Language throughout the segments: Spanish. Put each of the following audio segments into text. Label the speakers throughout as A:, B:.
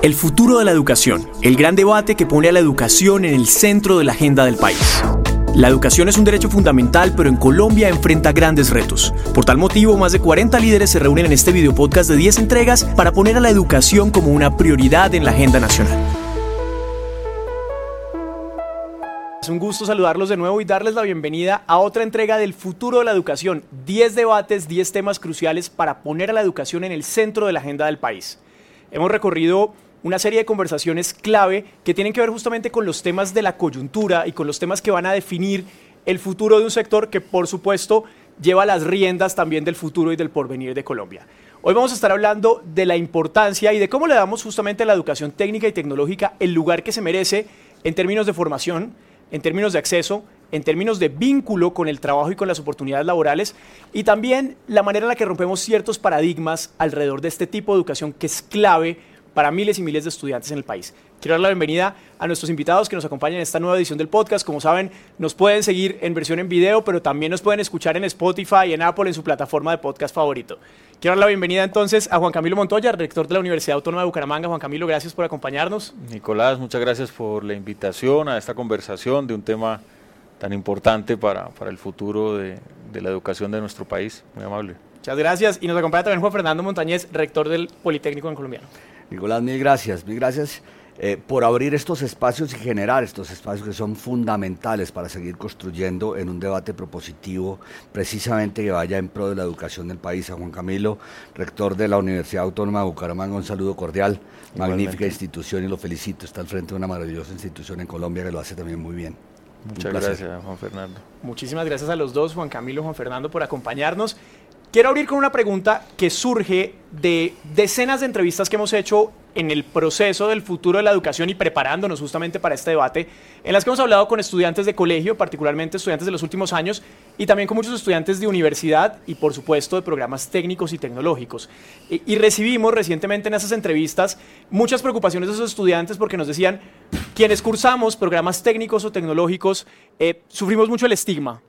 A: El futuro de la educación, el gran debate que pone a la educación en el centro de la agenda del país. La educación es un derecho fundamental, pero en Colombia enfrenta grandes retos. Por tal motivo, más de 40 líderes se reúnen en este video podcast de 10 entregas para poner a la educación como una prioridad en la agenda nacional. Es un gusto saludarlos de nuevo y darles la bienvenida a otra entrega del futuro de la educación. 10 debates, 10 temas cruciales para poner a la educación en el centro de la agenda del país. Hemos recorrido una serie de conversaciones clave que tienen que ver justamente con los temas de la coyuntura y con los temas que van a definir el futuro de un sector que por supuesto lleva las riendas también del futuro y del porvenir de Colombia. Hoy vamos a estar hablando de la importancia y de cómo le damos justamente a la educación técnica y tecnológica el lugar que se merece en términos de formación, en términos de acceso, en términos de vínculo con el trabajo y con las oportunidades laborales, y también la manera en la que rompemos ciertos paradigmas alrededor de este tipo de educación que es clave para miles y miles de estudiantes en el país. Quiero dar la bienvenida a nuestros invitados que nos acompañan en esta nueva edición del podcast. Como saben, nos pueden seguir en versión en video, pero también nos pueden escuchar en Spotify, en Apple, en su plataforma de podcast favorito. Quiero dar la bienvenida entonces a Juan Camilo Montoya, rector de la Universidad Autónoma de Bucaramanga. Juan Camilo, gracias por acompañarnos.
B: Nicolás, muchas gracias por la invitación a esta conversación de un tema tan importante para, para el futuro de, de la educación de nuestro país. Muy amable.
A: Muchas gracias. Y nos acompaña también Juan Fernando Montañez, rector del Politécnico en Colombiano.
C: Nicolás, mil gracias, mil gracias eh, por abrir estos espacios y generar estos espacios que son fundamentales para seguir construyendo en un debate propositivo precisamente que vaya en pro de la educación del país. A Juan Camilo, rector de la Universidad Autónoma de Bucaramanga, un saludo cordial, magnífica institución y lo felicito, está al frente de una maravillosa institución en Colombia que lo hace también muy bien.
B: Muchas gracias, Juan Fernando.
A: Muchísimas gracias a los dos, Juan Camilo y Juan Fernando, por acompañarnos. Quiero abrir con una pregunta que surge de decenas de entrevistas que hemos hecho en el proceso del futuro de la educación y preparándonos justamente para este debate, en las que hemos hablado con estudiantes de colegio, particularmente estudiantes de los últimos años, y también con muchos estudiantes de universidad y por supuesto de programas técnicos y tecnológicos. Y, recibimos recientemente en esas entrevistas muchas preocupaciones de esos estudiantes porque nos decían, quienes cursamos programas técnicos o tecnológicos, eh, sufrimos mucho el estigma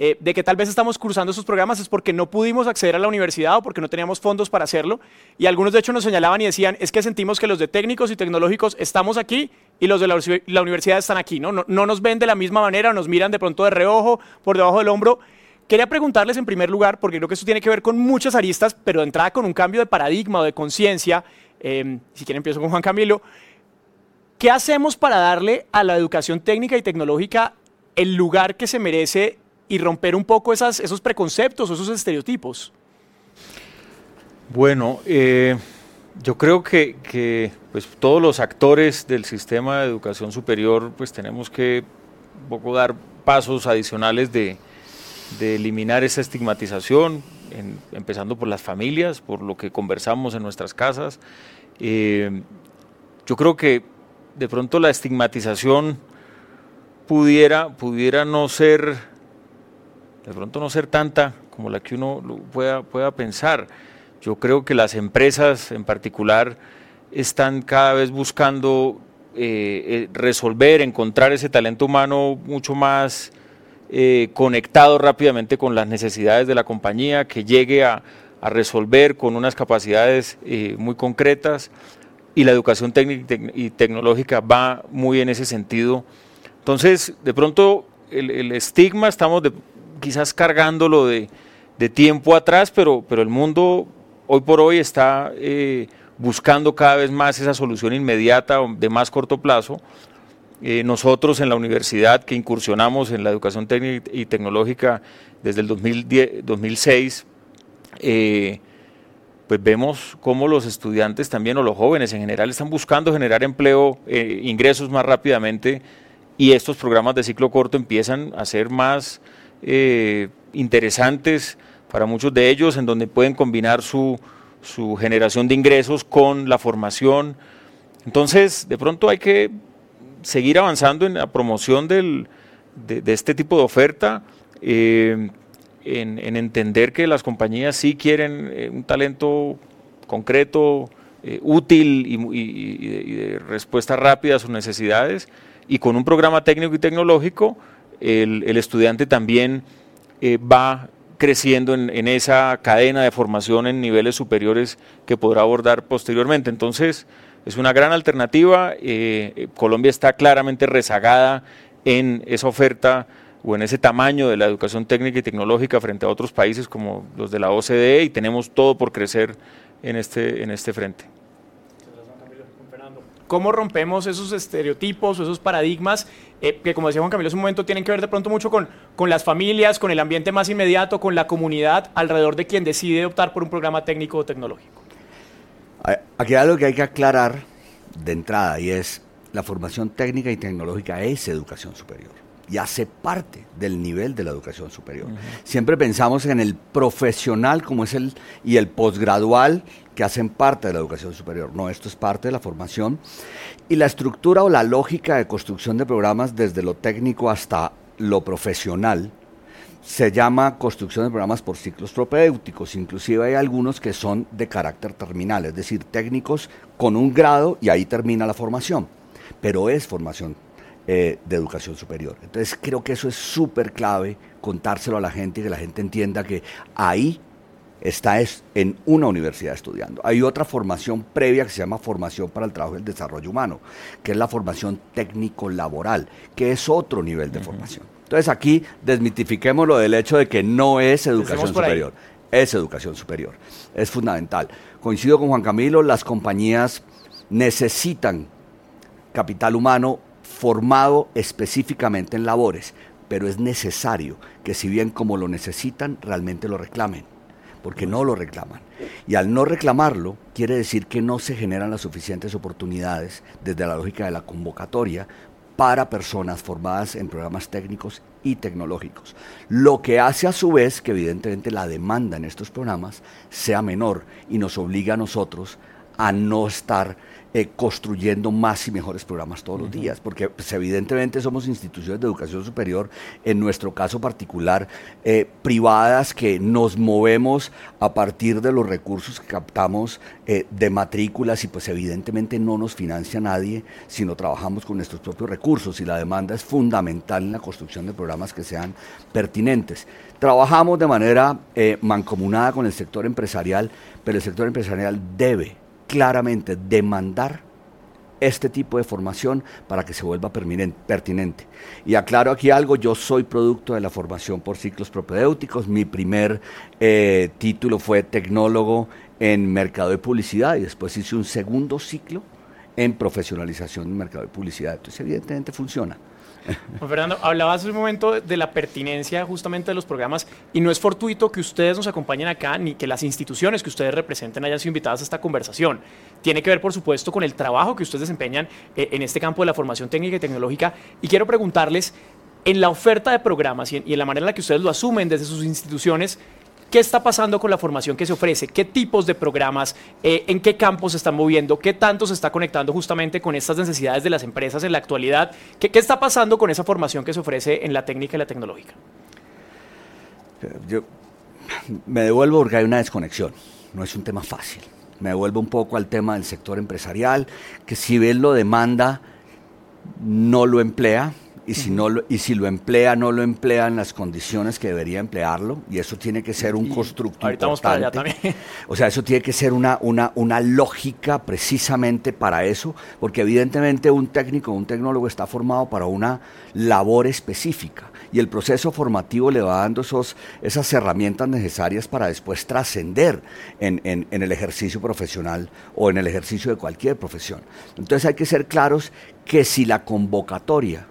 A: eh, de que tal vez estamos cursando esos programas es porque no pudimos acceder a la universidad o porque no teníamos fondos para hacerlo. Y algunos de hecho nos señalaban y decían, es que sentimos que los de técnicos y tecnológicos estamos aquí y los de la, universidad están aquí, ¿no? ¿no? No nos ven de la misma manera, nos miran de pronto de reojo, por debajo del hombro. Quería preguntarles en primer lugar, porque creo que eso tiene que ver con muchas aristas, pero de entrada con un cambio de paradigma o de conciencia, eh, si quieren empiezo con Juan Camilo, ¿qué hacemos para darle a la educación técnica y tecnológica el lugar que se merece y romper un poco esos preconceptos esos estereotipos?
B: Bueno, eh, yo creo que, pues, todos los actores del sistema de educación superior pues tenemos que un poco dar pasos adicionales de, eliminar esa estigmatización, empezando por las familias, por lo que conversamos en nuestras casas. Eh, yo creo que de pronto la estigmatización pudiera, pudiera no ser de pronto no ser tanta como la que uno pueda, pueda pensar. Yo creo que las empresas en particular están cada vez buscando eh, eh, resolver, encontrar ese talento humano mucho más eh, conectado rápidamente con las necesidades de la compañía, que llegue a, resolver con unas capacidades muy concretas y la educación técnica y tecnológica va muy en ese sentido. Entonces, de pronto, el, el estigma, estamos de, quizás cargándolo de, tiempo atrás, pero, pero el mundo hoy por hoy está eh, buscando cada vez más esa solución inmediata de más corto plazo. Eh, nosotros en la universidad que incursionamos en la educación técnica y tecnológica desde el 2010, 2006, eh, pues vemos cómo los estudiantes también o los jóvenes en general están buscando generar empleo, ingresos más rápidamente y estos programas de ciclo corto empiezan a ser más eh, interesantes para muchos de ellos, en donde pueden combinar su, generación de ingresos con la formación. Entonces, de pronto hay que seguir avanzando en la promoción de, este tipo de oferta, eh, en, entender que las compañías sí quieren eh, un talento concreto, útil y, de, respuesta rápida a sus necesidades, y con un programa técnico y tecnológico el, estudiante también eh, va creciendo en, esa cadena de formación en niveles superiores que podrá abordar posteriormente. Entonces, es una gran alternativa. Eh, Colombia está claramente rezagada en esa oferta o en ese tamaño de la educación técnica y tecnológica frente a otros países como los de la OCDE y tenemos todo por crecer en este, en este frente.
A: ¿Cómo rompemos esos estereotipos o esos paradigmas eh, que, como decía Juan Camilo hace un momento, tienen que ver de pronto mucho con, con las familias, con el ambiente más inmediato, con la comunidad alrededor de quien decide optar por un programa técnico o tecnológico?
C: Aquí hay algo que hay que aclarar de entrada y es la formación técnica y tecnológica es educación superior y hace parte del nivel de la educación superior. Siempre pensamos en el profesional como es el y el posgradual que hacen parte de la educación superior. No, esto es parte de la formación y la estructura o la lógica de construcción de programas desde lo técnico hasta lo profesional se llama construcción de programas por ciclos propedéuticos. Inclusive hay algunos que son de carácter terminal, es decir, técnicos con un grado y ahí termina la formación. Pero es formación eh, de educación superior. Entonces creo que eso es súper clave contárselo a la gente y que la gente entienda que ahí está es en una universidad estudiando. Hay otra formación previa que se llama formación para el trabajo y el desarrollo humano, que es la formación técnico-laboral, que es otro nivel de formación. Entonces aquí desmitifiquemos lo del hecho de que no es educación superior, es educación superior. Es fundamental. Coincido con Juan Camilo, las compañías necesitan capital humano formado específicamente en labores, pero es necesario que si bien como lo necesitan, realmente lo reclamen, porque no lo reclaman. Y al no reclamarlo, quiere decir que no se generan las suficientes oportunidades desde la lógica de la convocatoria para personas formadas en programas técnicos y tecnológicos. Lo que hace a su vez que evidentemente la demanda en estos programas sea menor y nos obliga a nosotros a no estar eh, construyendo más y mejores programas todos los días, porque pues, evidentemente somos instituciones de educación superior, en nuestro caso particular, eh, privadas que nos movemos a partir de los recursos que captamos eh, de matrículas y pues evidentemente no nos financia nadie, sino trabajamos con nuestros propios recursos y la demanda es fundamental en la construcción de programas que sean pertinentes. Trabajamos de manera mancomunada con el sector empresarial, pero el sector empresarial debe claramente demandar este tipo de formación para que se vuelva pertinente. Y aclaro aquí algo, yo soy producto de la formación por ciclos propedéuticos, mi primer eh, título fue tecnólogo en mercado de publicidad y después hice un segundo ciclo en profesionalización en mercado de publicidad. Entonces evidentemente funciona.
A: Juan Fernando, hablabas hace un momento de la pertinencia justamente de los programas y no es fortuito que ustedes nos acompañen acá ni que las instituciones que ustedes representen hayan sido invitadas a esta conversación. Tiene que ver, por supuesto, con el trabajo que ustedes desempeñan eh, en este campo de la formación técnica y tecnológica. Y quiero preguntarles, en la oferta de programas y en la manera en la que ustedes lo asumen desde sus instituciones, ¿Qué está pasando con la formación que se ofrece? ¿Qué tipos de programas? Eh, ¿En qué campos se están moviendo? ¿Qué tanto se está conectando justamente con estas necesidades de las empresas en la actualidad? ¿Qué, qué está pasando con esa formación que se ofrece en la técnica y la tecnológica?
C: Yo me devuelvo porque hay una desconexión. No es un tema fácil. Me devuelvo un poco al tema del sector empresarial, que si bien lo demanda, no lo emplea y si, no lo, y si lo emplea, no lo emplea en las condiciones que debería emplearlo, y eso tiene que ser un constructo importante. también. O sea, eso tiene que ser una, una, una lógica precisamente para eso, porque evidentemente un técnico, un tecnólogo está formado para una labor específica, y el proceso formativo le va dando esos, esas herramientas necesarias para después trascender en, en, en el ejercicio profesional o en el ejercicio de cualquier profesión. Entonces hay que ser claros que si la convocatoria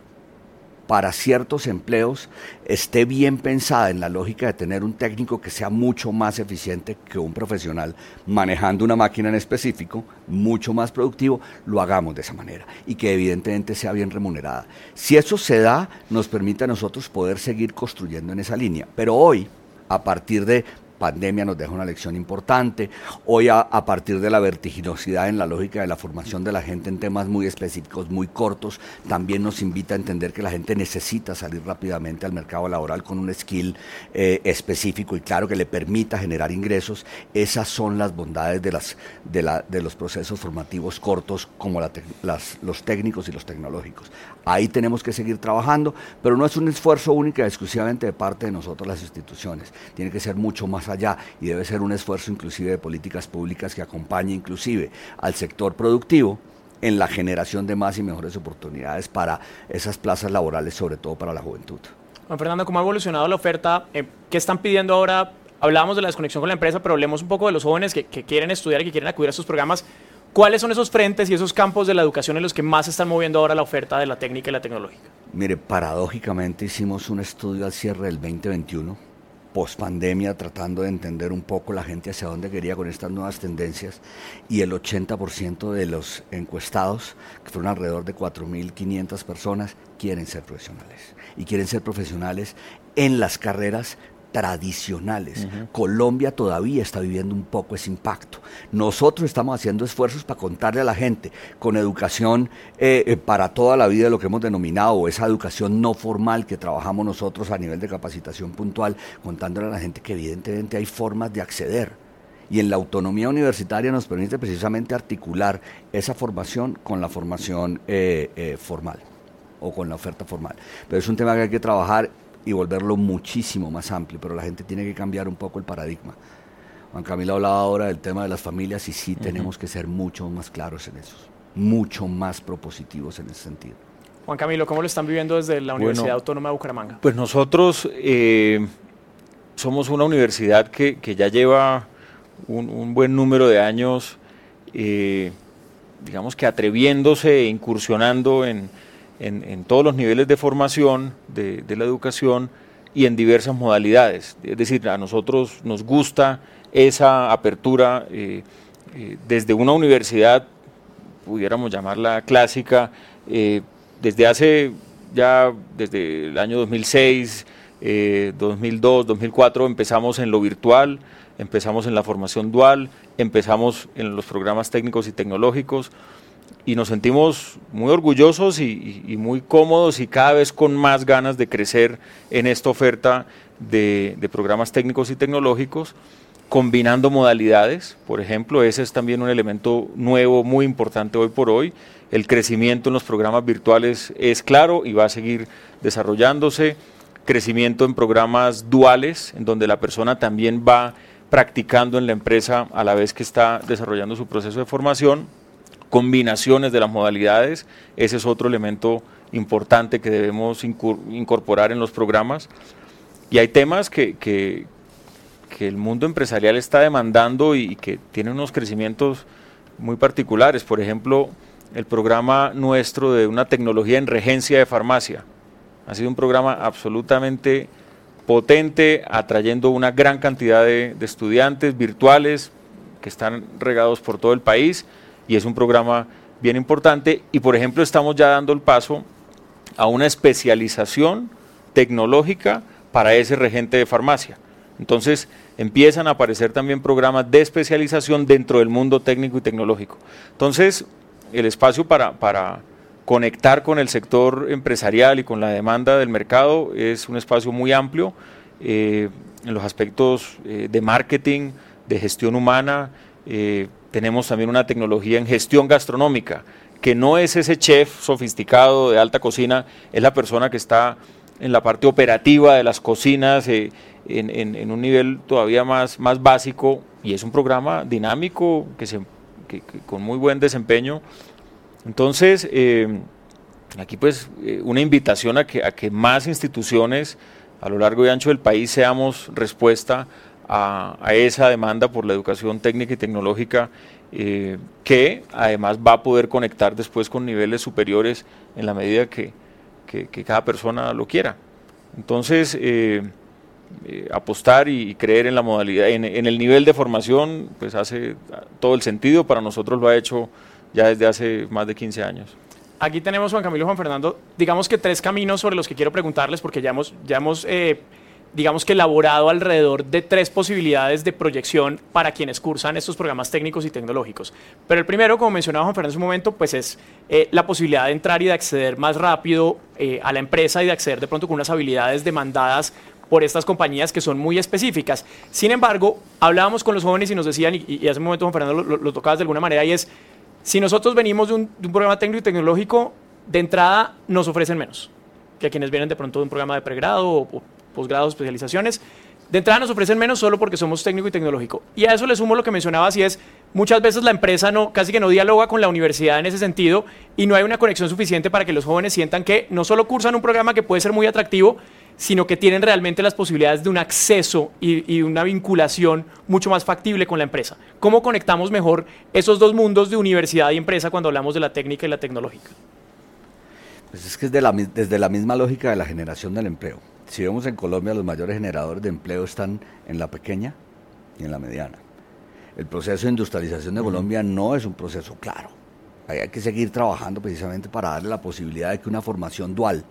C: para ciertos empleos esté bien pensada en la lógica de tener un técnico que sea mucho más eficiente que un profesional manejando una máquina en específico, mucho más productivo, lo hagamos de esa manera y que evidentemente sea bien remunerada. Si eso se da, nos permite a nosotros poder seguir construyendo en esa línea. Pero hoy, a partir de pandemia nos deja una lección importante. Hoy a, partir de la vertiginosidad en la lógica de la formación de la gente en temas muy específicos, muy cortos, también nos invita a entender que la gente necesita salir rápidamente al mercado laboral con un skill eh, específico y claro que le permita generar ingresos. Esas son las bondades de, las, de, la, de los procesos formativos cortos como las, los técnicos y los tecnológicos. Ahí tenemos que seguir trabajando, pero no es un esfuerzo único y exclusivamente de parte de nosotros las instituciones. Tiene que ser mucho más más allá y debe ser un esfuerzo inclusive de políticas públicas que acompañe inclusive al sector productivo en la generación de más y mejores oportunidades para esas plazas laborales, sobre todo para la juventud.
A: Juan Fernando, ¿cómo ha evolucionado la oferta? Eh, ¿Qué están pidiendo ahora? Hablábamos de la desconexión con la empresa, pero hablemos un poco de los jóvenes que, que quieren estudiar y que quieren acudir a estos programas. ¿Cuáles son esos frentes y esos campos de la educación en los que más se están moviendo ahora la oferta de la técnica y la tecnológica?
C: Mire, paradójicamente hicimos un estudio al cierre del 2021 post pandemia tratando de entender un poco la gente hacia dónde quería con estas nuevas tendencias y el 80% de los encuestados, que fueron alrededor de 4.500 personas, quieren ser profesionales y quieren ser profesionales en las carreras tradicionales. Colombia todavía está viviendo un poco ese impacto. Nosotros estamos haciendo esfuerzos para contarle a la gente con educación eh, eh, para toda la vida, lo que hemos denominado esa educación no formal que trabajamos nosotros a nivel de capacitación puntual, contándole a la gente que evidentemente hay formas de acceder. Y en la autonomía universitaria nos permite precisamente articular esa formación con la formación eh, formal o con la oferta formal. Pero es un tema que hay que trabajar y volverlo muchísimo más amplio, pero la gente tiene que cambiar un poco el paradigma. Juan Camilo hablaba ahora del tema de las familias y sí tenemos que ser mucho más claros en eso, mucho más propositivos en ese sentido.
A: Juan Camilo, ¿cómo lo están viviendo desde la Universidad Autónoma de Bucaramanga?
B: Pues nosotros eh, somos una universidad que, ya lleva un, buen número de años, eh, digamos que atreviéndose e incursionando en, en, todos los niveles de formación de, la educación y en diversas modalidades. Es decir, a nosotros nos gusta esa apertura eh, eh, desde una universidad, pudiéramos llamarla clásica, eh, desde hace ya, desde el año 2006, 2002, 2004 empezamos en lo virtual, empezamos en la formación dual, empezamos en los programas técnicos y tecnológicos y nos sentimos muy orgullosos y, muy cómodos y cada vez con más ganas de crecer en esta oferta de, programas técnicos y tecnológicos, combinando modalidades. Por ejemplo, ese es también un elemento nuevo, muy importante hoy por hoy. El crecimiento en los programas virtuales es claro y va a seguir desarrollándose. Crecimiento en programas duales, en donde la persona también va practicando en la empresa a la vez que está desarrollando su proceso de formación combinaciones de las modalidades, ese es otro elemento importante que debemos incorporar en los programas. Y hay temas que, que, el mundo empresarial está demandando y que tienen unos crecimientos muy particulares. Por ejemplo, el programa nuestro de una tecnología en regencia de farmacia. Ha sido un programa absolutamente potente, atrayendo una gran cantidad de estudiantes virtuales que están regados por todo el país y es un programa bien importante y por ejemplo estamos ya dando el paso a una especialización tecnológica para ese regente de farmacia. Entonces empiezan a aparecer también programas de especialización dentro del mundo técnico y tecnológico. Entonces el espacio para, para conectar con el sector empresarial y con la demanda del mercado es un espacio muy amplio eh, en los aspectos eh, de marketing, de gestión humana, eh, tenemos también una tecnología en gestión gastronómica, que no es ese chef sofisticado de alta cocina, es la persona que está en la parte operativa de las cocinas, eh, en, un nivel todavía más, más básico, y es un programa dinámico, que se, con muy buen desempeño. Entonces, eh, aquí pues eh, una invitación a que, a que más instituciones a lo largo y ancho del país seamos respuesta a, esa demanda por la educación técnica y tecnológica eh, que además va a poder conectar después con niveles superiores en la medida que, cada persona lo quiera. Entonces, eh, eh, apostar y creer en la modalidad, en, en, el nivel de formación, pues hace todo el sentido, para nosotros lo ha hecho ya desde hace más de 15 años.
A: Aquí tenemos, Juan Camilo Juan Fernando, digamos que tres caminos sobre los que quiero preguntarles, porque ya hemos, ya hemos digamos que elaborado alrededor de tres posibilidades de proyección para quienes cursan estos programas técnicos y tecnológicos. Pero el primero, como mencionaba Juan Fernando en su momento, pues es eh, la posibilidad de entrar y de acceder más rápido eh, a la empresa y de acceder de pronto con unas habilidades demandadas por estas compañías que son muy específicas. Sin embargo, hablábamos con los jóvenes y nos decían, y, hace un momento Juan Fernando lo, lo, tocabas de alguna manera, y es, si nosotros venimos de un, programa técnico y tecnológico, de entrada nos ofrecen menos que a quienes vienen de pronto de un programa de pregrado o posgrados, especializaciones. De entrada nos ofrecen menos solo porque somos técnico y tecnológico. Y a eso le sumo lo que mencionaba, si es, muchas veces la empresa no, casi que no dialoga con la universidad en ese sentido y no hay una conexión suficiente para que los jóvenes sientan que no solo cursan un programa que puede ser muy atractivo, sino que tienen realmente las posibilidades de un acceso y, y, una vinculación mucho más factible con la empresa. ¿Cómo conectamos mejor esos dos mundos de universidad y empresa cuando hablamos de la técnica y la tecnológica?
C: Pues es que es de la, desde la misma lógica de la generación del empleo. Si vemos en Colombia, los mayores generadores de empleo están en la pequeña y en la mediana. El proceso de industrialización de Colombia no es un proceso claro. Hay que seguir trabajando precisamente para darle la posibilidad de que una formación dual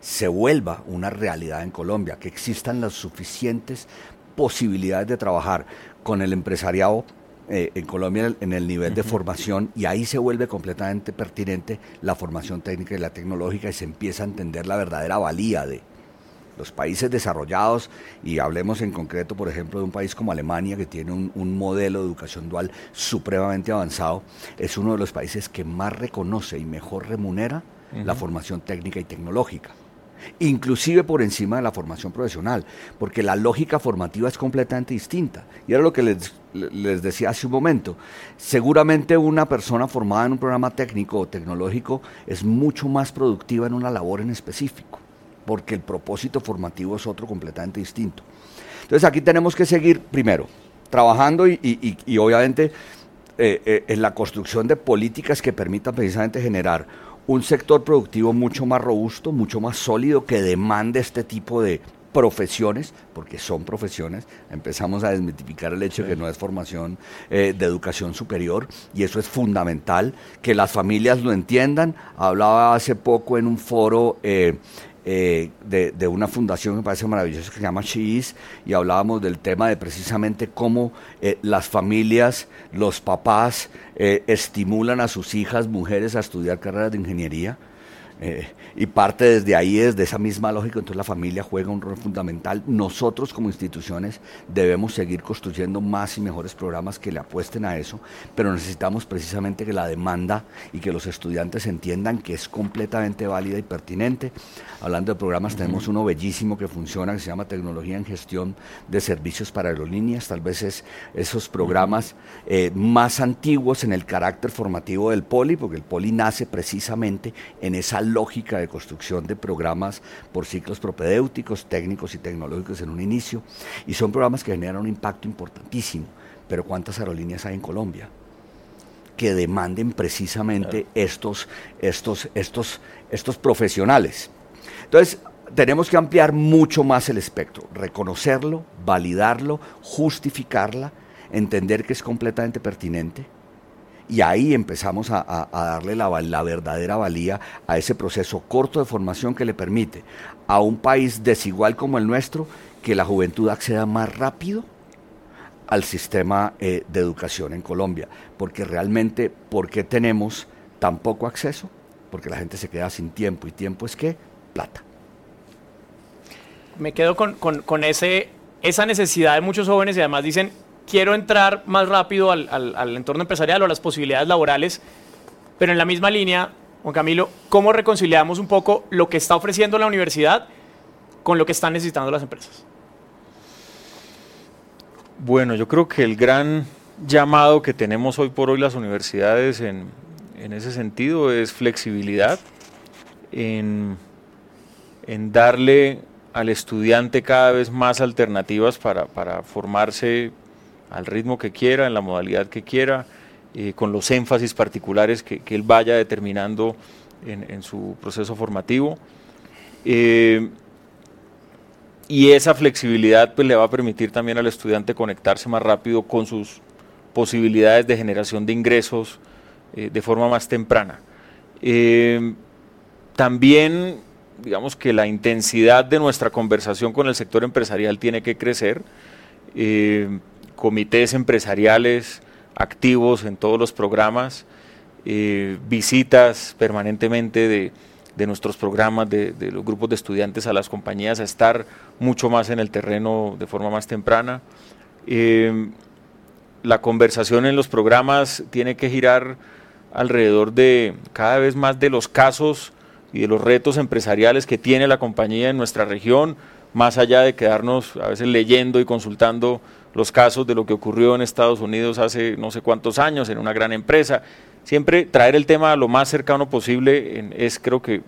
C: se vuelva una realidad en Colombia, que existan las suficientes posibilidades de trabajar con el empresariado eh, en Colombia en el nivel de formación y ahí se vuelve completamente pertinente la formación técnica y la tecnológica y se empieza a entender la verdadera valía de, los países desarrollados, y hablemos en concreto, por ejemplo, de un país como Alemania, que tiene un, modelo de educación dual supremamente avanzado, es uno de los países que más reconoce y mejor remunera la formación técnica y tecnológica inclusive por encima de la formación profesional, porque la lógica formativa es completamente distinta. Y era lo que les, les, decía hace un momento. Seguramente una persona formada en un programa técnico o tecnológico es mucho más productiva en una labor en específico porque el propósito formativo es otro completamente distinto. Entonces aquí tenemos que seguir, primero, trabajando y, obviamente eh, eh, en la construcción de políticas que permitan precisamente generar un sector productivo mucho más robusto, mucho más sólido, que demande este tipo de profesiones, porque son profesiones, empezamos a desmitificar el hecho de que no es formación eh, de educación superior y eso es fundamental, que las familias lo entiendan. Hablaba hace poco en un foro eh, de, una fundación que me parece maravillosa que se llama Cheese y hablábamos del tema de precisamente cómo eh, las familias, los papás eh, estimulan a sus hijas, mujeres, a estudiar carreras de ingeniería. Eh, y parte desde ahí, desde esa misma lógica, entonces la familia juega un rol fundamental. Nosotros como instituciones debemos seguir construyendo más y mejores programas que le apuesten a eso, pero necesitamos precisamente que la demanda y que los estudiantes entiendan que es completamente válida y pertinente. Hablando de programas, tenemos uno bellísimo que funciona, que se llama Tecnología en Gestión de Servicios para Aerolíneas. Tal vez es esos programas eh, más antiguos en el carácter formativo del Poli, porque el Poli nace precisamente en esa lógica de construcción de programas por ciclos propedéuticos, técnicos y tecnológicos en un inicio, y son programas que generan un impacto importantísimo. Pero ¿cuántas aerolíneas hay en Colombia? que demanden precisamente estos, estos, estos, estos profesionales. Entonces, tenemos que ampliar mucho más el espectro, reconocerlo, validarlo, justificarla, entender que es completamente pertinente, y ahí empezamos a, darle la, verdadera valía a ese proceso corto de formación que le permite a un país desigual como el nuestro que la juventud acceda más rápido al sistema eh, de educación en Colombia. Porque realmente, ¿por qué tenemos tan poco acceso? Porque la gente se queda sin tiempo. ¿Y tiempo es qué? Plata.
A: Me quedo con, con ese, esa necesidad de muchos jóvenes y además dicen, quiero entrar más rápido al, entorno empresarial o a las posibilidades laborales, pero en la misma línea, Juan Camilo, ¿cómo reconciliamos un poco lo que está ofreciendo la universidad con lo que están necesitando las empresas?
B: Bueno, yo creo que el gran llamado que tenemos hoy por hoy las universidades en, ese sentido es flexibilidad, en, darle al estudiante cada vez más alternativas para formarse al ritmo que quiera, en la modalidad que quiera, eh, con los énfasis particulares que, él vaya determinando en, su proceso formativo. Eh, y esa flexibilidad pues, le va a permitir también al estudiante conectarse más rápido con sus posibilidades de generación de ingresos eh, de forma más temprana. también, digamos que la intensidad de nuestra conversación con el sector empresarial tiene que crecer comités empresariales activos en todos los programas, eh, visitas permanentemente de, nuestros programas, de, los grupos de estudiantes a las compañías, a estar mucho más en el terreno de forma más temprana. Eh, la conversación en los programas tiene que girar alrededor de cada vez más de los casos y de los retos empresariales que tiene la compañía en nuestra región, más allá de quedarnos a veces leyendo y consultando los casos de lo que ocurrió en Estados Unidos hace no sé cuántos años en una gran empresa. Siempre traer el tema lo más cercano posible es creo que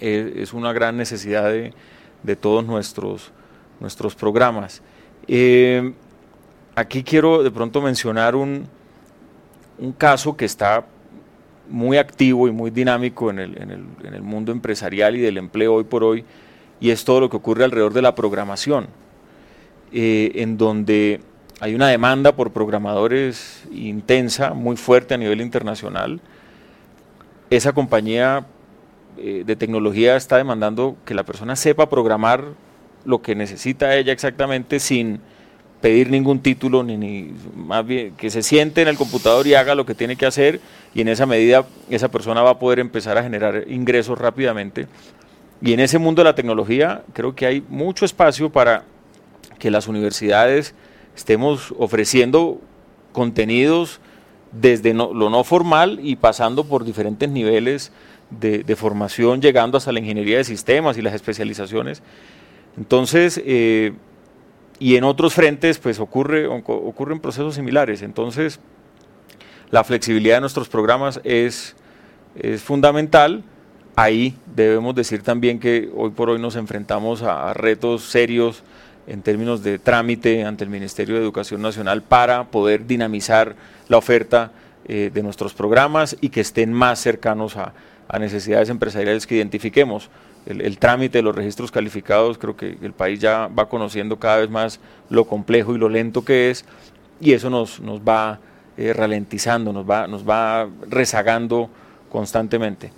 B: eh, es una gran necesidad de, todos nuestros, nuestros programas. Eh, aquí quiero de pronto mencionar un, un caso que está muy activo y muy dinámico en el, en, el, en el, mundo empresarial y del empleo hoy por hoy, y es todo lo que ocurre alrededor de la programación, eh, en donde hay una demanda por programadores intensa, muy fuerte a nivel internacional. Esa compañía eh, de tecnología está demandando que la persona sepa programar lo que necesita ella exactamente sin pedir ningún título, ni, ni, más bien que se siente en el computador y haga lo que tiene que hacer y en esa medida esa persona va a poder empezar a generar ingresos rápidamente. Y en ese mundo de la tecnología creo que hay mucho espacio para que las universidades estemos ofreciendo contenidos desde lo no formal y pasando por diferentes niveles de, formación, llegando hasta la ingeniería de sistemas y las especializaciones. Entonces, eh, y en otros frentes pues ocurre, ocurren procesos similares. Entonces, la flexibilidad de nuestros programas es, es fundamental. Ahí debemos decir también que hoy por hoy nos enfrentamos a, retos serios en términos de trámite ante el Ministerio de Educación Nacional para poder dinamizar la oferta eh, de nuestros programas y que estén más cercanos a, a necesidades empresariales que identifiquemos el, trámite de los registros calificados, creo que el país ya va conociendo cada vez más lo complejo y lo lento que es, y eso nos, nos va eh, ralentizando, nos va, nos va rezagando constantemente.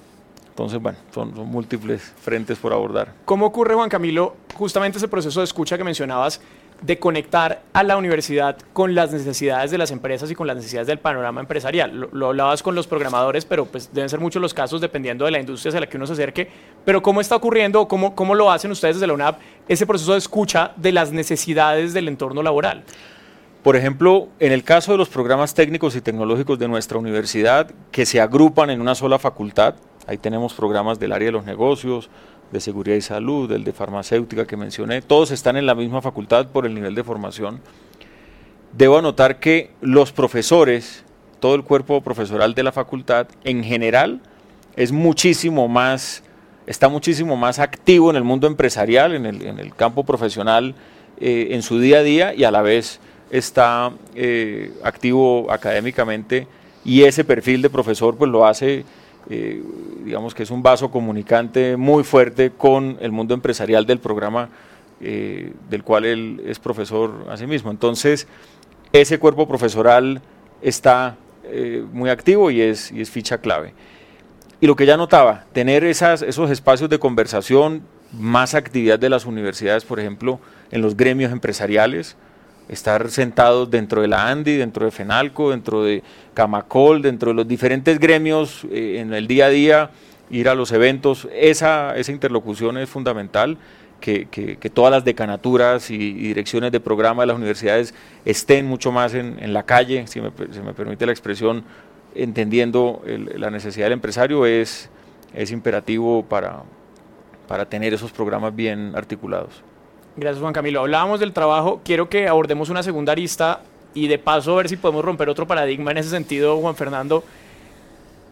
B: Entonces, bueno, son, son, múltiples frentes por abordar.
A: ¿Cómo ocurre, Juan Camilo, justamente ese proceso de escucha que mencionabas? de conectar a la universidad con las necesidades de las empresas y con las necesidades del panorama empresarial. Lo, hablabas con los programadores, pero pues deben ser muchos los casos dependiendo de la industria hacia la que uno se acerque. Pero ¿cómo está ocurriendo, cómo, cómo lo hacen ustedes desde la UNAP, ese proceso de escucha de las necesidades del entorno laboral?
B: Por ejemplo, en el caso de los programas técnicos y tecnológicos de nuestra universidad, que se agrupan en una sola facultad, ahí tenemos programas del área de los negocios, de seguridad y salud, el de farmacéutica que mencioné, todos están en la misma facultad por el nivel de formación. Debo anotar que los profesores, todo el cuerpo profesoral de la facultad, en general, es muchísimo más, está muchísimo más activo en el mundo empresarial, en el, campo profesional, eh, en su día a día y a la vez está eh, activo académicamente y ese perfil de profesor pues lo hace eh, digamos que es un vaso comunicante muy fuerte con el mundo empresarial del programa eh, del cual él es profesor a sí mismo. Entonces, ese cuerpo profesoral está eh, muy activo y es, y es ficha clave. Y lo que ya notaba, tener esos espacios de conversación, más actividad de las universidades, por ejemplo, en los gremios empresariales, estar sentados dentro de la ANDI, dentro de FENALCO, dentro de Camacol, dentro de los diferentes gremios eh, en el día a día, ir a los eventos, esa, esa interlocución es fundamental. Que, que, todas las decanaturas y, direcciones de programa de las universidades estén mucho más en, en la calle, si me, me permite la expresión, entendiendo la necesidad del empresario, es, es imperativo para, para tener esos programas bien articulados.
A: Gracias, Juan Camilo. Hablábamos del trabajo. Quiero que abordemos una segunda arista y de paso ver si podemos romper otro paradigma en ese sentido, Juan Fernando,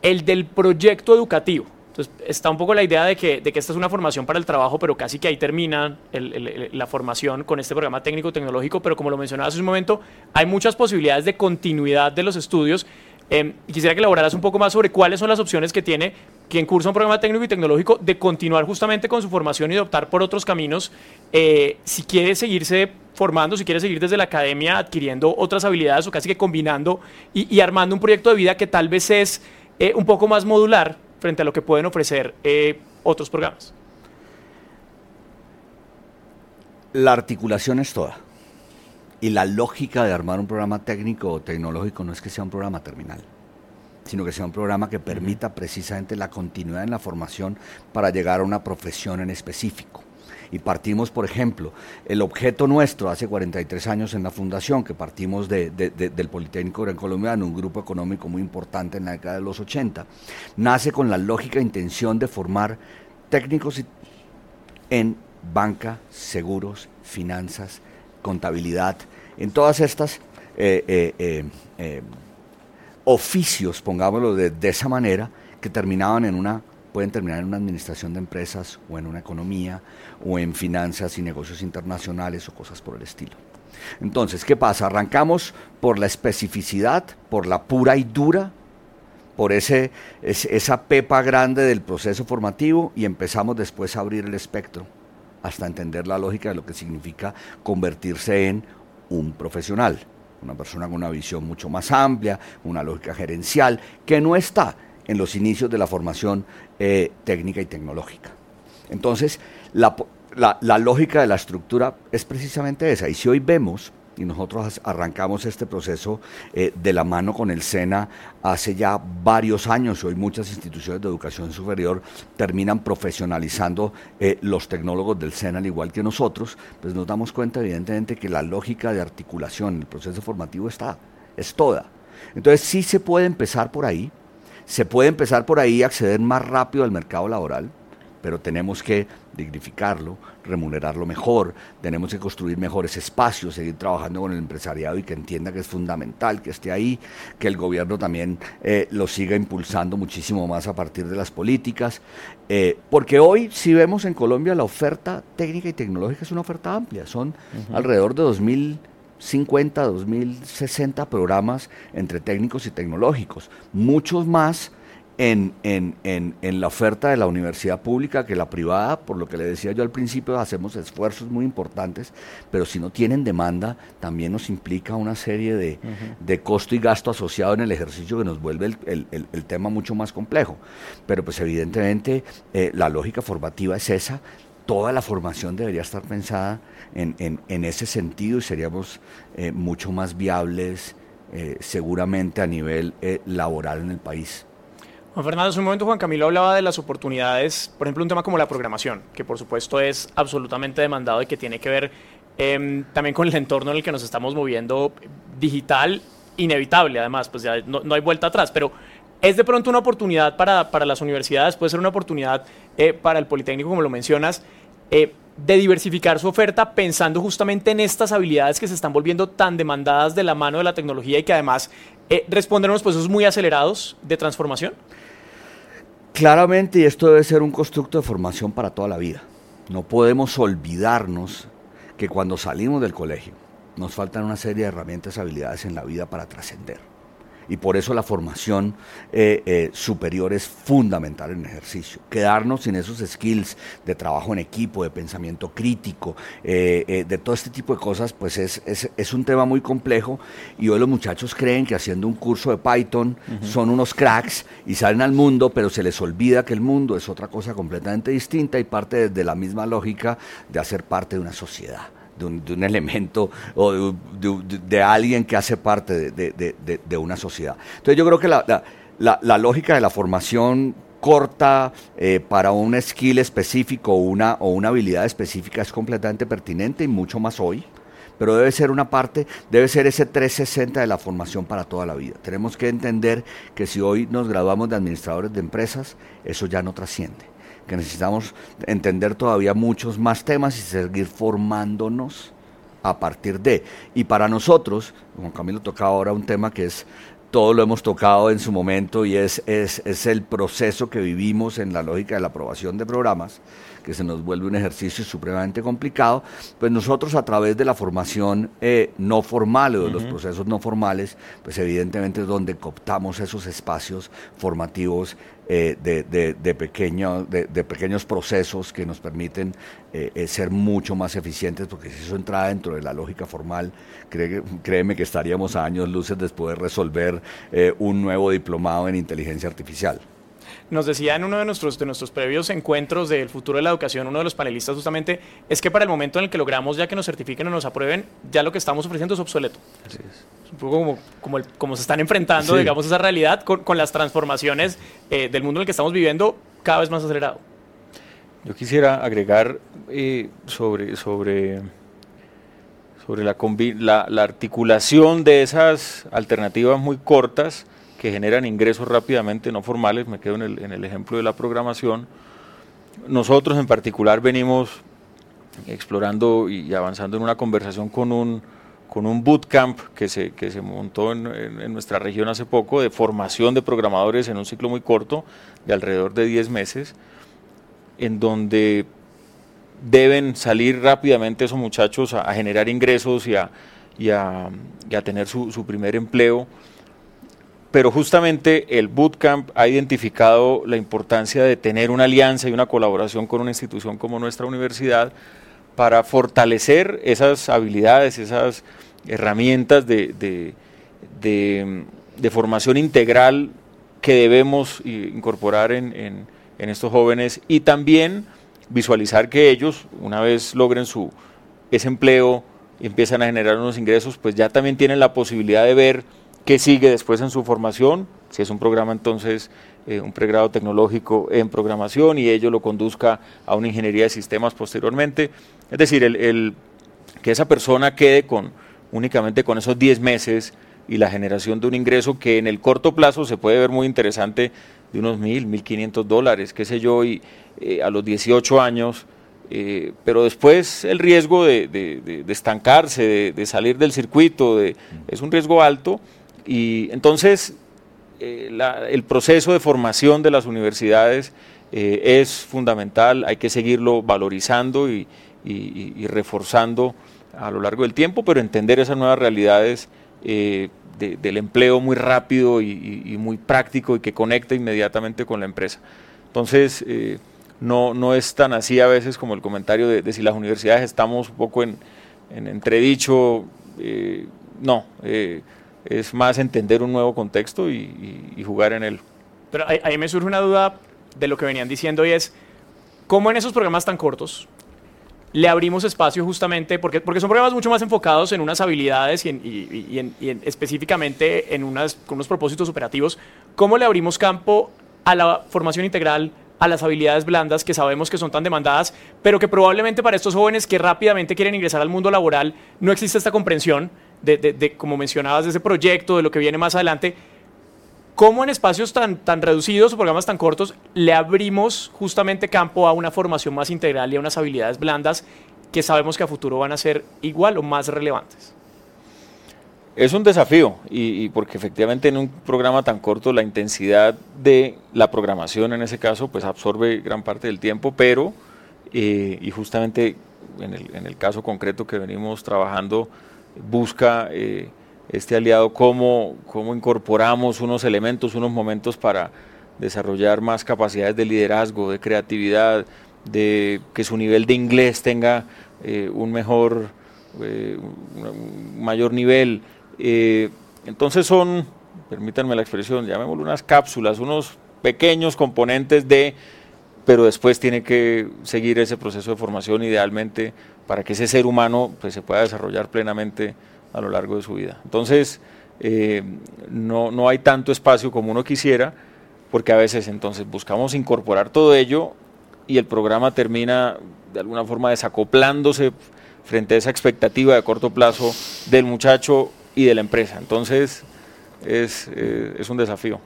A: el del proyecto educativo. Entonces, está un poco la idea de que, de que esta es una formación para el trabajo, pero casi que ahí termina la formación con este programa técnico-tecnológico, pero como lo mencionaba hace un momento, hay muchas posibilidades de continuidad de los estudios. Eh, quisiera que elaboraras un poco más sobre cuáles son las opciones que tiene quien cursa un programa técnico y tecnológico de continuar justamente con su formación y de optar por otros caminos, eh, si quiere seguirse formando, si quiere seguir desde la academia adquiriendo otras habilidades o casi que combinando y, armando un proyecto de vida que tal vez es eh, un poco más modular frente a lo que pueden ofrecer eh, otros programas.
C: La articulación es toda. Y la lógica de armar un programa técnico o tecnológico no es que sea un programa terminal sino que sea un programa que permita precisamente la continuidad en la formación para llegar a una profesión en específico. Y partimos, por ejemplo, el objeto nuestro hace 43 años en la fundación, que partimos de, del Politécnico Gran Colombiano, un grupo económico muy importante en la década de los 80, nace con la lógica intención de formar técnicos en banca, seguros, finanzas, contabilidad, en todas estas eh, oficios, pongámoslo de, esa manera, que terminaban en una pueden terminar en una administración de empresas o en una economía o en finanzas y negocios internacionales o cosas por el estilo. Entonces, ¿qué pasa? Arrancamos por la especificidad, por la pura y dura, por ese, esa pepa grande del proceso formativo y empezamos después a abrir el espectro hasta entender la lógica de lo que significa convertirse en un profesional, una persona con una visión mucho más amplia, una lógica gerencial, que no está en los inicios de la formación eh, técnica y tecnológica. Entonces, la, la, lógica de la estructura es precisamente esa. Y si hoy vemos, y nosotros arrancamos este proceso eh, de la mano con el SENA hace ya varios años, hoy muchas instituciones de educación superior terminan profesionalizando eh, los tecnólogos del SENA al igual que nosotros, pues nos damos cuenta evidentemente que la lógica de articulación, el proceso formativo está, es toda. Entonces sí se puede empezar por ahí, se puede empezar por ahí, acceder más rápido al mercado laboral, pero tenemos que dignificarlo, remunerarlo mejor, tenemos que construir mejores espacios, seguir trabajando con el empresariado y que entienda que es fundamental que esté ahí, que el gobierno también eh, lo siga impulsando muchísimo más a partir de las políticas, eh, porque hoy si vemos en Colombia la oferta técnica y tecnológica es una oferta amplia, son alrededor de 2050, 2060 programas entre técnicos y tecnológicos, muchos más en, en, en, en, la oferta de la universidad pública que la privada, por lo que le decía yo al principio, hacemos esfuerzos muy importantes, pero si no tienen demanda, también nos implica una serie de, de costo y gasto asociado en el ejercicio que nos vuelve el, el, el tema mucho más complejo. Pero pues evidentemente eh, la lógica formativa es esa, toda la formación debería estar pensada en, en, en ese sentido y seríamos eh, mucho más viables eh, seguramente a nivel eh, laboral en el país.
A: Juan Fernando, hace un momento Juan Camilo hablaba de las oportunidades, por ejemplo, un tema como la programación, que por supuesto es absolutamente demandado y que tiene que ver eh, también con el entorno en el que nos estamos moviendo digital, inevitable además, pues ya no, no hay vuelta atrás, pero es de pronto una oportunidad para, para las universidades, puede ser una oportunidad eh, para el Politécnico, como lo mencionas, eh, de diversificar su oferta pensando justamente en estas habilidades que se están volviendo tan demandadas de la mano de la tecnología y que además eh, responden a unos procesos muy acelerados de transformación?
C: Claramente, y esto debe ser un constructo de formación para toda la vida. No podemos olvidarnos que cuando salimos del colegio nos faltan una serie de herramientas y habilidades en la vida para trascender y por eso la formación eh, eh, superior es fundamental en el ejercicio. Quedarnos sin esos skills de trabajo en equipo, de pensamiento crítico, eh, de todo este tipo de cosas, pues es, es, es, un tema muy complejo y hoy los muchachos creen que haciendo un curso de Python uh -huh. son unos cracks y salen al mundo, pero se les olvida que el mundo es otra cosa completamente distinta y parte desde la misma lógica de hacer parte de una sociedad de un, de un elemento o de, de, alguien que hace parte de, una sociedad. Entonces yo creo que la, la, la, lógica de la formación corta eh, para un skill específico una, o una habilidad específica es completamente pertinente y mucho más hoy pero debe ser una parte, debe ser ese 360 de la formación para toda la vida. Tenemos que entender que si hoy nos graduamos de administradores de empresas, eso ya no trasciende que necesitamos entender todavía muchos más temas y seguir formándonos a partir de. Y para nosotros, Juan Camilo toca ahora un tema que es, todo lo hemos tocado en su momento y es, es, es el proceso que vivimos en la lógica de la aprobación de programas que se nos vuelve un ejercicio supremamente complicado, pues nosotros a través de la formación eh, no formal o de uh -huh. los procesos no formales, pues evidentemente es donde cooptamos esos espacios formativos eh, de, de, de, pequeño, de, de, pequeños procesos que nos permiten eh, ser mucho más eficientes, porque si eso entra dentro de la lógica formal, cree, créeme que estaríamos a años luces después de resolver eh, un nuevo diplomado en inteligencia artificial.
A: Nos decía en uno de nuestros, de nuestros previos encuentros del futuro de la educación, uno de los panelistas justamente, es que para el momento en el que logramos ya que nos certifiquen o nos aprueben, ya lo que estamos ofreciendo es obsoleto. Así es. Un poco como, como, el, como se están enfrentando, sí. digamos, esa realidad con, con las transformaciones eh, del mundo en el que estamos viviendo cada vez más acelerado.
B: Yo quisiera agregar eh, sobre, sobre, sobre la, la, la articulación de esas alternativas muy cortas que generan ingresos rápidamente no formales, me quedo en el, en el, ejemplo de la programación. Nosotros en particular venimos explorando y avanzando en una conversación con un, con un bootcamp que se, que se montó en, en, nuestra región hace poco de formación de programadores en un ciclo muy corto de alrededor de 10 meses, en donde deben salir rápidamente esos muchachos a, generar ingresos y a, y a, tener su, su, primer empleo. Pero justamente el bootcamp ha identificado la importancia de tener una alianza y una colaboración con una institución como nuestra universidad para fortalecer esas habilidades, esas herramientas de, de, formación integral que debemos incorporar en, en, en estos jóvenes y también visualizar que ellos, una vez logren su, ese empleo y empiezan a generar unos ingresos, pues ya también tienen la posibilidad de ver qué sigue después en su formación, si es un programa entonces, eh, un pregrado tecnológico en programación y ello lo conduzca a una ingeniería de sistemas posteriormente. Es decir, el, que esa persona quede con únicamente con esos 10 meses y la generación de un ingreso que en el corto plazo se puede ver muy interesante de unos mil, mil quinientos dólares, qué sé yo, y eh, a los 18 años, eh, pero después el riesgo de, estancarse, de, salir del circuito, es un riesgo alto, y entonces eh, el proceso de formación de las universidades es fundamental, hay que seguirlo valorizando y, reforzando a lo largo del tiempo, pero entender esas nuevas realidades del empleo muy rápido y, muy práctico y que conecta inmediatamente con la empresa. Entonces, eh, no, no es tan así a veces como el comentario de, si las universidades estamos un poco en, entredicho, eh, no, eh, es más entender un nuevo contexto y, jugar en él.
A: Pero ahí, me surge una duda de lo que venían diciendo y es, ¿cómo en esos programas tan cortos, le abrimos espacio justamente porque, porque son programas mucho más enfocados en unas habilidades y, en, específicamente en unas, con unos propósitos operativos. ¿Cómo le abrimos campo a la formación integral, a las habilidades blandas que sabemos que son tan demandadas, pero que probablemente para estos jóvenes que rápidamente quieren ingresar al mundo laboral no existe esta comprensión de, de como mencionabas, de ese proyecto, de lo que viene más adelante? ¿Cómo en espacios tan, tan reducidos o programas tan cortos le abrimos justamente campo a una formación más integral y a unas habilidades blandas que sabemos que a futuro van a ser igual o más relevantes?
B: Es un desafío y, porque efectivamente en un programa tan corto la intensidad de la programación en ese caso pues absorbe gran parte del tiempo, pero eh, y justamente en el, en el, caso concreto que venimos trabajando busca eh, este aliado, cómo, cómo incorporamos unos elementos, unos momentos para desarrollar más capacidades de liderazgo, de creatividad, de que su nivel de inglés tenga eh, un mejor, eh, mayor nivel. Entonces son, permítanme la expresión, llamémoslo unas cápsulas, unos pequeños componentes de, pero después tiene que seguir ese proceso de formación idealmente para que ese ser humano pues, se pueda desarrollar plenamente a lo largo de su vida. Entonces, eh, no, no hay tanto espacio como uno quisiera, porque a veces entonces buscamos incorporar todo ello y el programa termina de alguna forma desacoplándose frente a esa expectativa de corto plazo del muchacho y de la empresa. Entonces, es, eh, es un desafío.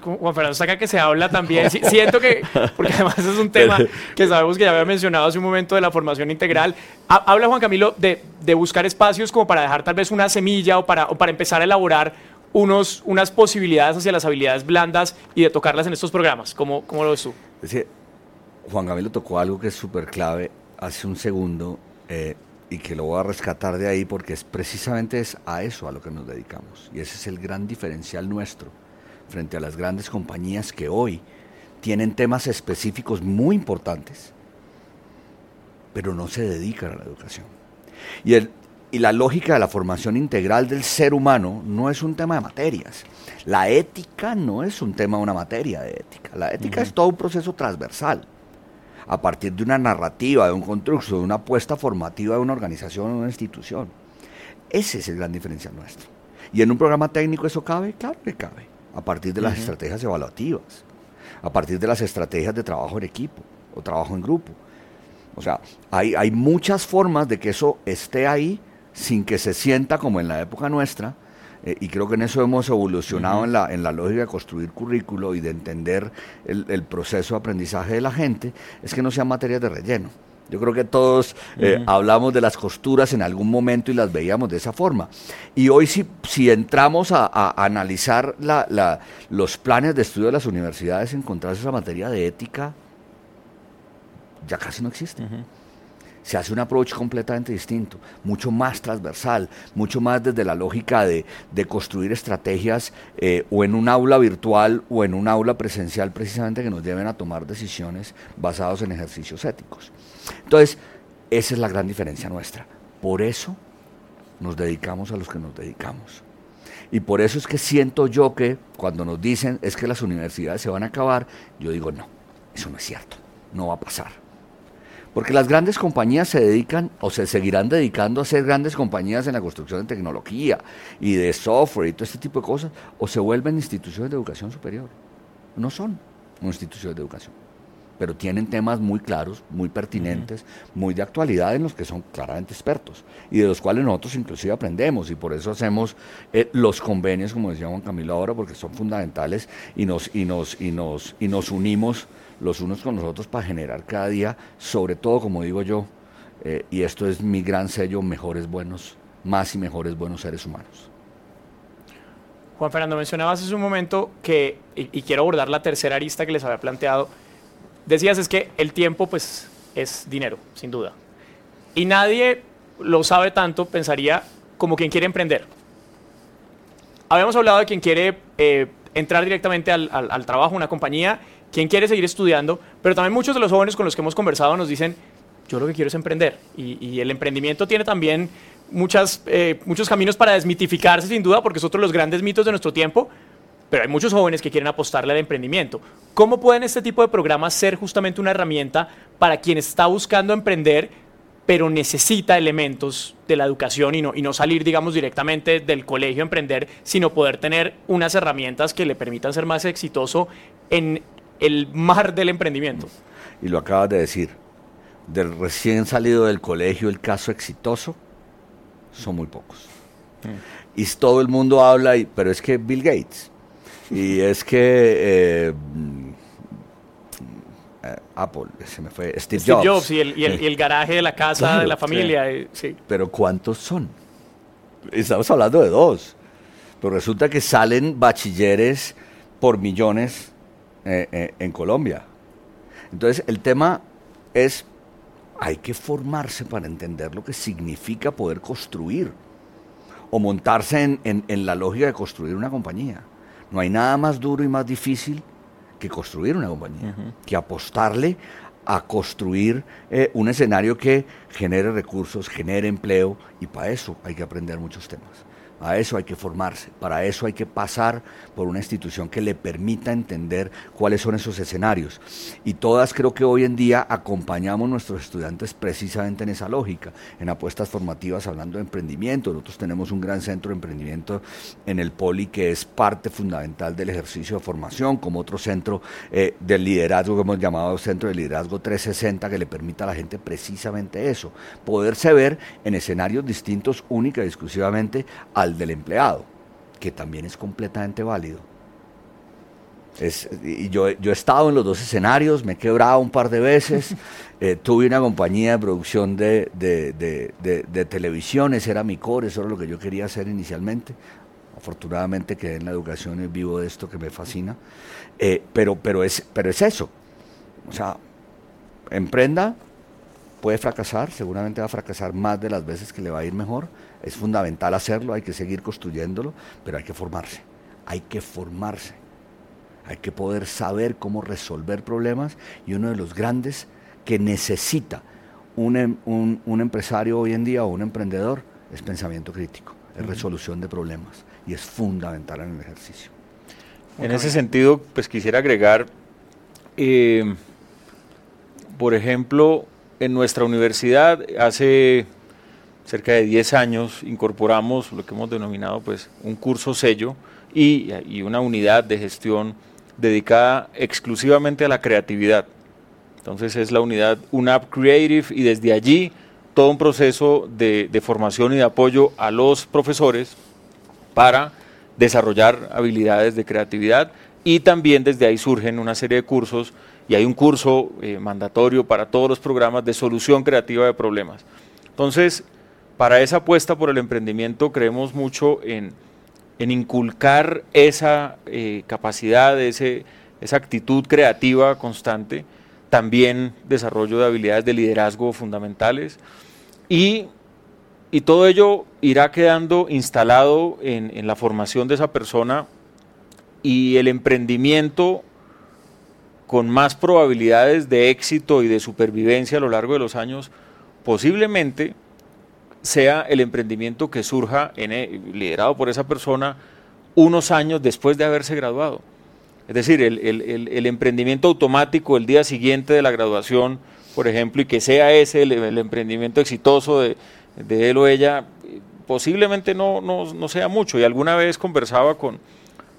A: Juan Fernando saca que se habla también. siento que, porque además es un tema que sabemos que ya había mencionado hace un momento de la formación integral. Habla Juan Camilo de, de buscar espacios como para dejar tal vez una semilla o para, o para empezar a elaborar unos, unas posibilidades hacia las habilidades blandas y de tocarlas en estos programas. ¿Cómo, cómo lo ves tú?
C: Juan Camilo tocó algo que es súper clave hace un segundo eh, y que lo voy a rescatar de ahí porque es precisamente es a eso a lo que nos dedicamos. Y ese es el gran diferencial nuestro frente a las grandes compañías que hoy tienen temas específicos muy importantes, pero no se dedican a la educación. Y, el, y la lógica de la formación integral del ser humano no es un tema de materias. La ética no es un tema de una materia de ética. La ética es todo un proceso transversal. A partir de una narrativa, de un constructo, de una apuesta formativa de una organización o una institución. Ese es el gran diferencial nuestro. ¿Y en un programa técnico eso cabe? Claro que cabe a partir de las estrategias evaluativas, a partir de las estrategias de trabajo en equipo o trabajo en grupo. O sea, hay, hay muchas formas de que eso esté ahí sin que se sienta como en la época nuestra, eh, y creo que en eso hemos evolucionado en, la, en la lógica de construir currículo y de entender el, el, proceso de aprendizaje de la gente, es que no sean materias de relleno. Yo creo que todos eh, hablamos de las costuras en algún momento y las veíamos de esa forma. Y hoy si, si entramos a, analizar los planes de estudio de las universidades, encontrarse esa materia de ética ya casi no existe se hace un approach completamente distinto, mucho más transversal, mucho más desde la lógica de, construir estrategias eh, o en un aula virtual o en un aula presencial precisamente que nos lleven a tomar decisiones basadas en ejercicios éticos. Entonces, esa es la gran diferencia nuestra. Por eso nos dedicamos a los que nos dedicamos. Y por eso es que siento yo que cuando nos dicen es que las universidades se van a acabar, yo digo no, eso no es cierto, no va a pasar porque las grandes compañías se dedican o se seguirán dedicando a ser grandes compañías en la construcción de tecnología y de software y todo este tipo de cosas, o se vuelven instituciones de educación superior. No son instituciones de educación, pero tienen temas muy claros, muy pertinentes, muy de actualidad en los que son claramente expertos y de los cuales nosotros inclusive aprendemos y por eso hacemos eh, los convenios, como decía Juan Camilo ahora, porque son fundamentales y nos, y nos, y nos, y nos unimos los unos con los otros para generar cada día, sobre todo, como digo yo, eh, y esto es mi gran sello, mejores buenos, más y mejores buenos seres humanos.
A: Juan Fernando, mencionabas hace un momento que, y, quiero abordar la tercera arista que les había planteado, decías es que el tiempo pues es dinero, sin duda. Y nadie lo sabe tanto, pensaría, como quien quiere emprender. Habíamos hablado de quien quiere eh, entrar directamente al, al, al trabajo, una compañía, quien quiere seguir estudiando, pero también muchos de los jóvenes con los que hemos conversado nos dicen, yo lo que quiero es emprender. Y, el emprendimiento tiene también muchas, eh, muchos caminos para desmitificarse, sin duda, porque es otro de los grandes mitos de nuestro tiempo, pero hay muchos jóvenes que quieren apostarle al emprendimiento. ¿Cómo pueden este tipo de programas ser justamente una herramienta para quien está buscando emprender, pero necesita elementos de la educación y no, y no salir, digamos, directamente del colegio a emprender, sino poder tener unas herramientas que le permitan ser más exitoso en el mar del emprendimiento.
C: Y lo acabas de decir, del recién salido del colegio, el caso exitoso, son muy pocos. Mm. Y todo el mundo habla, y, pero es que Bill Gates, y es que eh, mm, eh, Apple, se me fue, Steve, Jobs.
A: y, el, garaje de la casa de la familia. Eh, sí.
C: Pero ¿cuántos son? Estamos hablando de dos. Pero resulta que salen bachilleres por millones eh, eh, en Colombia. Entonces el tema es, hay que formarse para entender lo que significa poder construir o montarse en, la lógica de construir una compañía. No hay nada más duro y más difícil que construir una compañía, que apostarle a construir eh, un escenario que genere recursos, genere empleo, y para eso hay que aprender muchos temas. A eso hay que formarse, para eso hay que pasar por una institución que le permita entender cuáles son esos escenarios. Y todas creo que hoy en día acompañamos a nuestros estudiantes precisamente en esa lógica, en apuestas formativas hablando de emprendimiento. Nosotros tenemos un gran centro de emprendimiento en el Poli que es parte fundamental del ejercicio de formación, como otro centro eh, del liderazgo que hemos llamado Centro de Liderazgo 360, que le permita a la gente precisamente eso, poderse ver en escenarios distintos única y exclusivamente al del empleado, que también es completamente válido. Es, y yo, yo, he estado en los dos escenarios, me he quebrado un par de veces, eh, tuve una compañía de producción de, de, de, de, televisión, ese era mi core, eso era lo que yo quería hacer inicialmente. Afortunadamente quedé en la educación y vivo de esto que me fascina. Eh, pero, pero, es, pero es eso. O sea, emprenda, puede fracasar, seguramente va a fracasar más de las veces que le va a ir mejor, es fundamental hacerlo, hay que seguir construyéndolo, pero hay que formarse, hay que formarse, hay que poder saber cómo resolver problemas y uno de los grandes que necesita un, em, un, empresario hoy en día o un emprendedor es pensamiento crítico, es resolución de problemas y es fundamental en el ejercicio.
B: En ese sentido, pues quisiera agregar, eh, por ejemplo, en nuestra universidad hace cerca de 10 años incorporamos lo que hemos denominado pues un curso sello y, una unidad de gestión dedicada exclusivamente a la creatividad. Entonces es la unidad UNAP Creative y desde allí todo un proceso de, de formación y de apoyo a los profesores para desarrollar habilidades de creatividad y también desde ahí surgen una serie de cursos y hay un curso eh, mandatorio para todos los programas de solución creativa de problemas. Entonces, para esa apuesta por el emprendimiento creemos mucho en, inculcar esa eh, capacidad, ese, esa actitud creativa constante, también desarrollo de habilidades de liderazgo fundamentales y, todo ello irá quedando instalado en, en la formación de esa persona y el emprendimiento con más probabilidades de éxito y de supervivencia a lo largo de los años, posiblemente sea el emprendimiento que surja en, e, liderado por esa persona unos años después de haberse graduado. Es decir, el, emprendimiento automático el día siguiente de la graduación, por ejemplo, y que sea ese el, emprendimiento exitoso de, él o ella, posiblemente no, no, sea mucho. Y alguna vez conversaba con,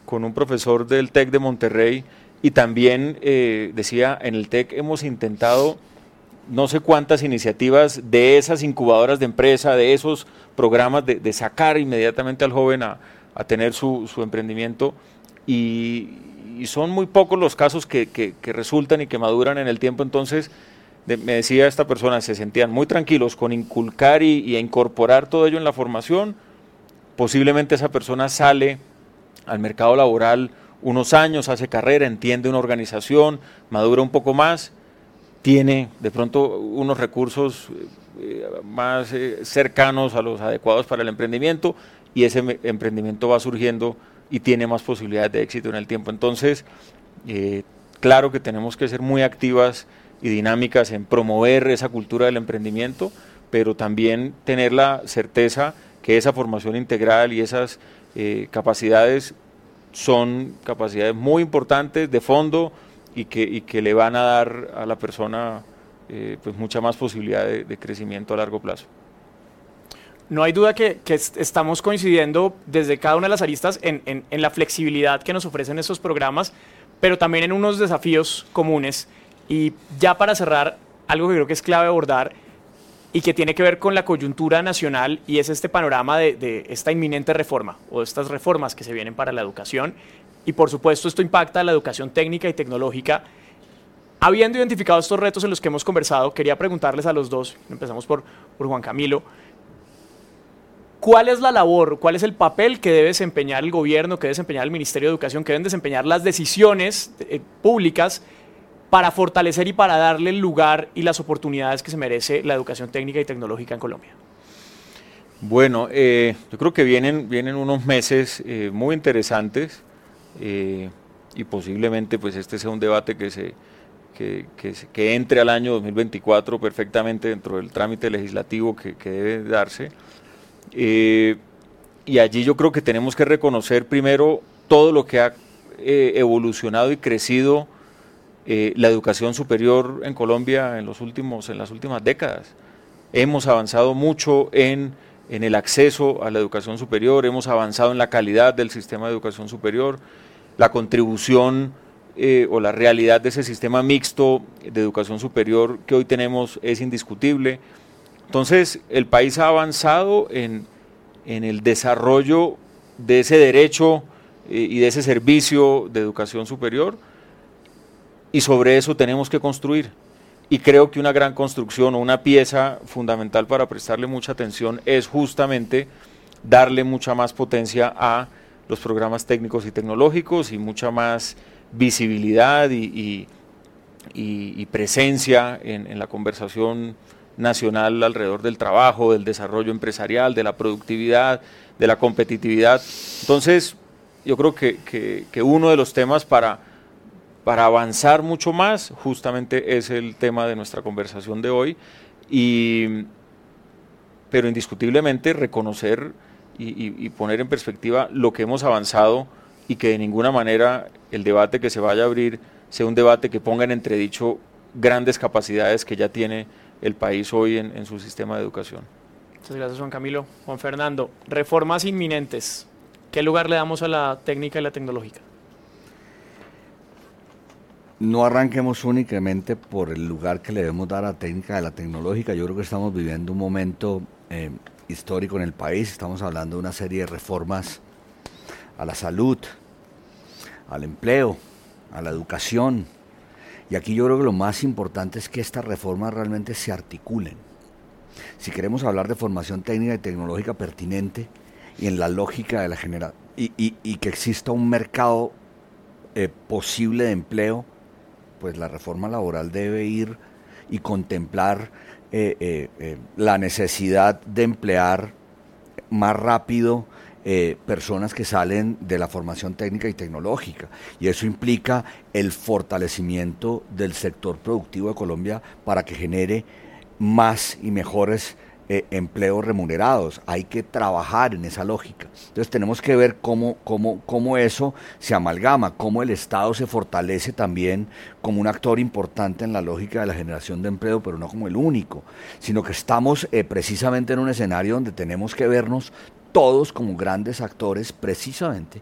B: con un profesor del TEC de Monterrey, y también eh, decía, en el TEC hemos intentado no sé cuántas iniciativas de esas incubadoras de empresa, de esos programas de, sacar inmediatamente al joven a, tener su, emprendimiento y, son muy pocos los casos que, resultan y que maduran en el tiempo. Entonces, me decía esta persona, se sentían muy tranquilos con inculcar y, incorporar todo ello en la formación. Posiblemente esa persona sale al mercado laboral unos años, hace carrera, entiende una organización, madura un poco más, tiene de pronto unos recursos eh, más eh, cercanos a los adecuados para el emprendimiento y ese emprendimiento va surgiendo y tiene más posibilidades de éxito en el tiempo. Entonces, eh, claro que tenemos que ser muy activas y dinámicas en promover esa cultura del emprendimiento, pero también tener la certeza que esa formación integral y esas capacidades son capacidades muy importantes de fondo y que, que le van a dar a la persona eh, pues mucha más posibilidad de, crecimiento a largo plazo.
A: No hay duda que, estamos coincidiendo desde cada una de las aristas en, en, la flexibilidad que nos ofrecen estos programas, pero también en unos desafíos comunes. Y ya para cerrar, algo que creo que es clave abordar y que tiene que ver con la coyuntura nacional y es este panorama de, esta inminente reforma o de estas reformas que se vienen para la educación. Y por supuesto esto impacta la educación técnica y tecnológica. Habiendo identificado estos retos en los que hemos conversado, quería preguntarles a los dos, empezamos por, por Juan Camilo, ¿cuál es la labor, cuál es el papel que debe desempeñar el gobierno, que debe desempeñar el Ministerio de Educación, que deben desempeñar las decisiones eh, públicas para fortalecer y para darle el lugar y las oportunidades que se merece la educación técnica y tecnológica en Colombia?
B: Bueno, eh, yo creo que vienen, vienen unos meses eh, muy interesantes eh, y posiblemente pues este sea un debate que, se, que, que, entre al año 2024 perfectamente dentro del trámite legislativo que, que debe darse. y allí yo creo que tenemos que reconocer primero todo lo que ha evolucionado y crecido eh, la educación superior en Colombia en, los últimos, en las últimas décadas. Hemos avanzado mucho en, en el acceso a la educación superior, hemos avanzado en la calidad del sistema de educación superior, la contribución eh, o la realidad de ese sistema mixto de educación superior que hoy tenemos es indiscutible. Entonces, el país ha avanzado en, en el desarrollo de ese derecho eh, y de ese servicio de educación superior y sobre eso tenemos que construir. Y creo que una gran construcción o una pieza fundamental para prestarle mucha atención es justamente darle mucha más potencia a los programas técnicos y tecnológicos y mucha más visibilidad y, presencia en, la conversación nacional alrededor del trabajo, del desarrollo empresarial, de la productividad, de la competitividad. Entonces, yo creo que, que, que uno de los temas para para avanzar mucho más, justamente es el tema de nuestra conversación de hoy, y, pero indiscutiblemente reconocer y, poner en perspectiva lo que hemos avanzado y que de ninguna manera el debate que se vaya a abrir sea un debate que ponga en entredicho grandes capacidades que ya tiene el país hoy en, en su sistema de educación.
A: Muchas gracias Juan Camilo. Juan Fernando, reformas inminentes. ¿Qué lugar le damos a la técnica y la tecnológica?
C: no arranquemos únicamente por el lugar que le debemos dar a la técnica de la tecnológica. Yo creo que estamos viviendo un momento eh, histórico en el país. Estamos hablando de una serie de reformas a la salud, al empleo, a la educación. Y aquí yo creo que lo más importante es que estas reformas realmente se articulen. Si queremos hablar de formación técnica y tecnológica pertinente y en la lógica de la generación, y, que exista un mercado eh, posible de empleo, pues la reforma laboral debe ir y contemplar eh, eh, la necesidad de emplear más rápido eh, personas que salen de la formación técnica y tecnológica. Y eso implica el fortalecimiento del sector productivo de Colombia para que genere más y mejores eh, empleos remunerados. Hay que trabajar en esa lógica. Entonces tenemos que ver cómo, cómo, cómo eso se amalgama, cómo el Estado se fortalece también como un actor importante en la lógica de la generación de empleo, pero no como el único, sino que estamos eh, precisamente en un escenario donde tenemos que vernos todos como grandes actores precisamente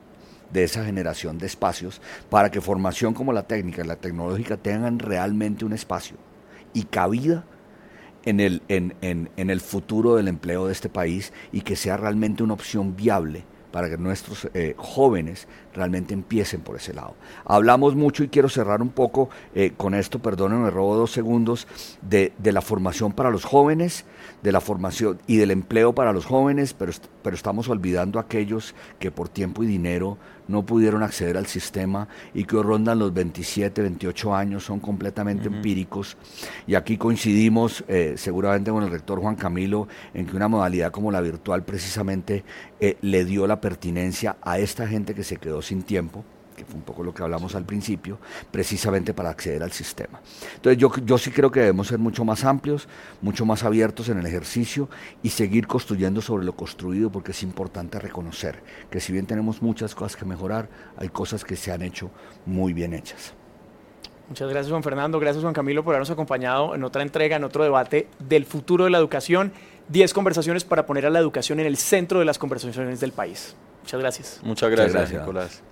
C: de esa generación de espacios para que formación como la técnica y la tecnológica tengan realmente un espacio y cabida en el, en, en el futuro del empleo de este país y que sea realmente una opción viable para que nuestros eh, jóvenes realmente empiecen por ese lado. Hablamos mucho y quiero cerrar un poco eh, con esto, perdónenme, robo dos segundos, de, de, la formación para los jóvenes, de la formación y del empleo para los jóvenes, pero, pero estamos olvidando a aquellos que por tiempo y dinero no pudieron acceder al sistema y que rondan los 27, 28 años, son completamente empíricos. Y aquí coincidimos eh, seguramente con el rector Juan Camilo en que una modalidad como la virtual precisamente le dio la pertinencia a esta gente que se quedó sin tiempo, que fue un poco lo que hablamos al principio, precisamente para acceder al sistema. Entonces yo, yo sí creo que debemos ser mucho más amplios, mucho más abiertos en el ejercicio y seguir construyendo sobre lo construido porque es importante reconocer que si bien tenemos muchas cosas que mejorar, hay cosas que se han hecho muy bien hechas.
A: Muchas gracias Juan Fernando, gracias Juan Camilo por habernos acompañado en otra entrega, en otro debate del futuro de la educación. 10 conversaciones para poner a la educación en el centro de las conversaciones del país. Muchas gracias.
B: Muchas gracias, Nicolás.